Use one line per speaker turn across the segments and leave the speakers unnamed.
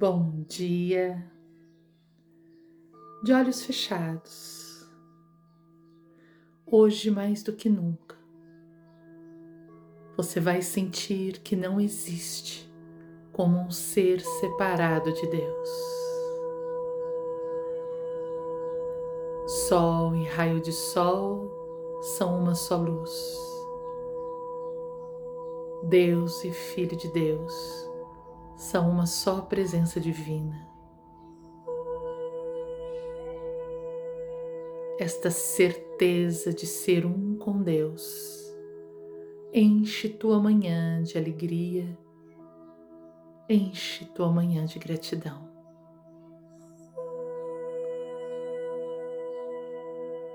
Bom dia. De olhos fechados. Hoje mais do que nunca, você vai sentir que não existe como um ser separado de Deus. Sol e raio de sol são uma só luz. Deus e Filho de Deus são uma só presença divina. Esta certeza de ser um com Deus enche tua manhã de alegria, enche tua manhã de gratidão.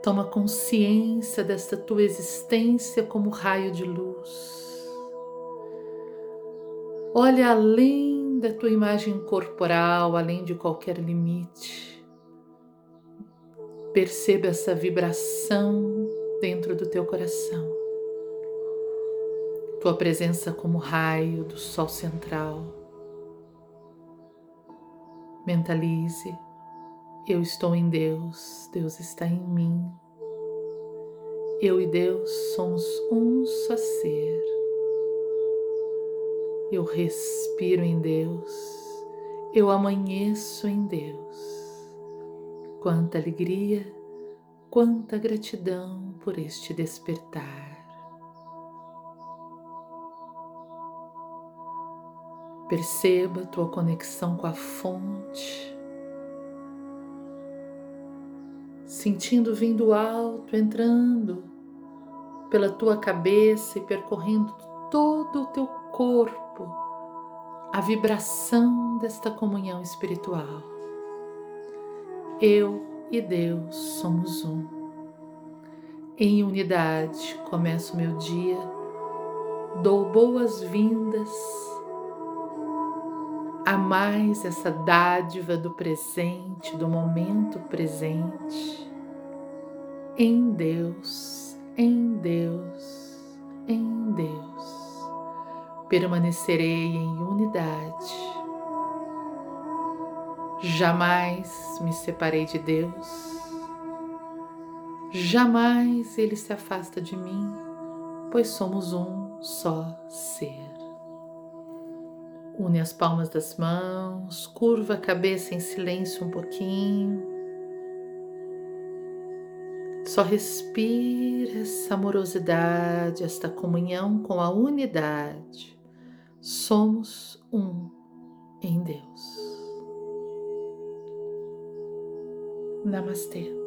Toma consciência desta tua existência como raio de luz. Olha além da tua imagem corporal, além de qualquer limite. Perceba essa vibração dentro do teu coração. Tua presença como raio do sol central. Mentalize, eu estou em Deus, Deus está em mim. Eu e Deus somos um só ser. Eu respiro em Deus, eu amanheço em Deus. Quanta alegria, quanta gratidão por este despertar. Perceba tua conexão com a fonte, sentindo vindo alto, entrando pela tua cabeça e percorrendo todo o teu corpo a vibração desta comunhão espiritual. Eu e Deus somos um. Em unidade começo meu dia, dou boas-vindas a mais essa dádiva do presente, do momento presente. Em Deus, em Deus, em Deus permanecerei em unidade. Jamais me separei de Deus, jamais Ele se afasta de mim, pois somos um só ser. Une as palmas das mãos, curva a cabeça em silêncio um pouquinho. Só respira essa amorosidade, esta comunhão com a unidade somos um em Deus. Namastê.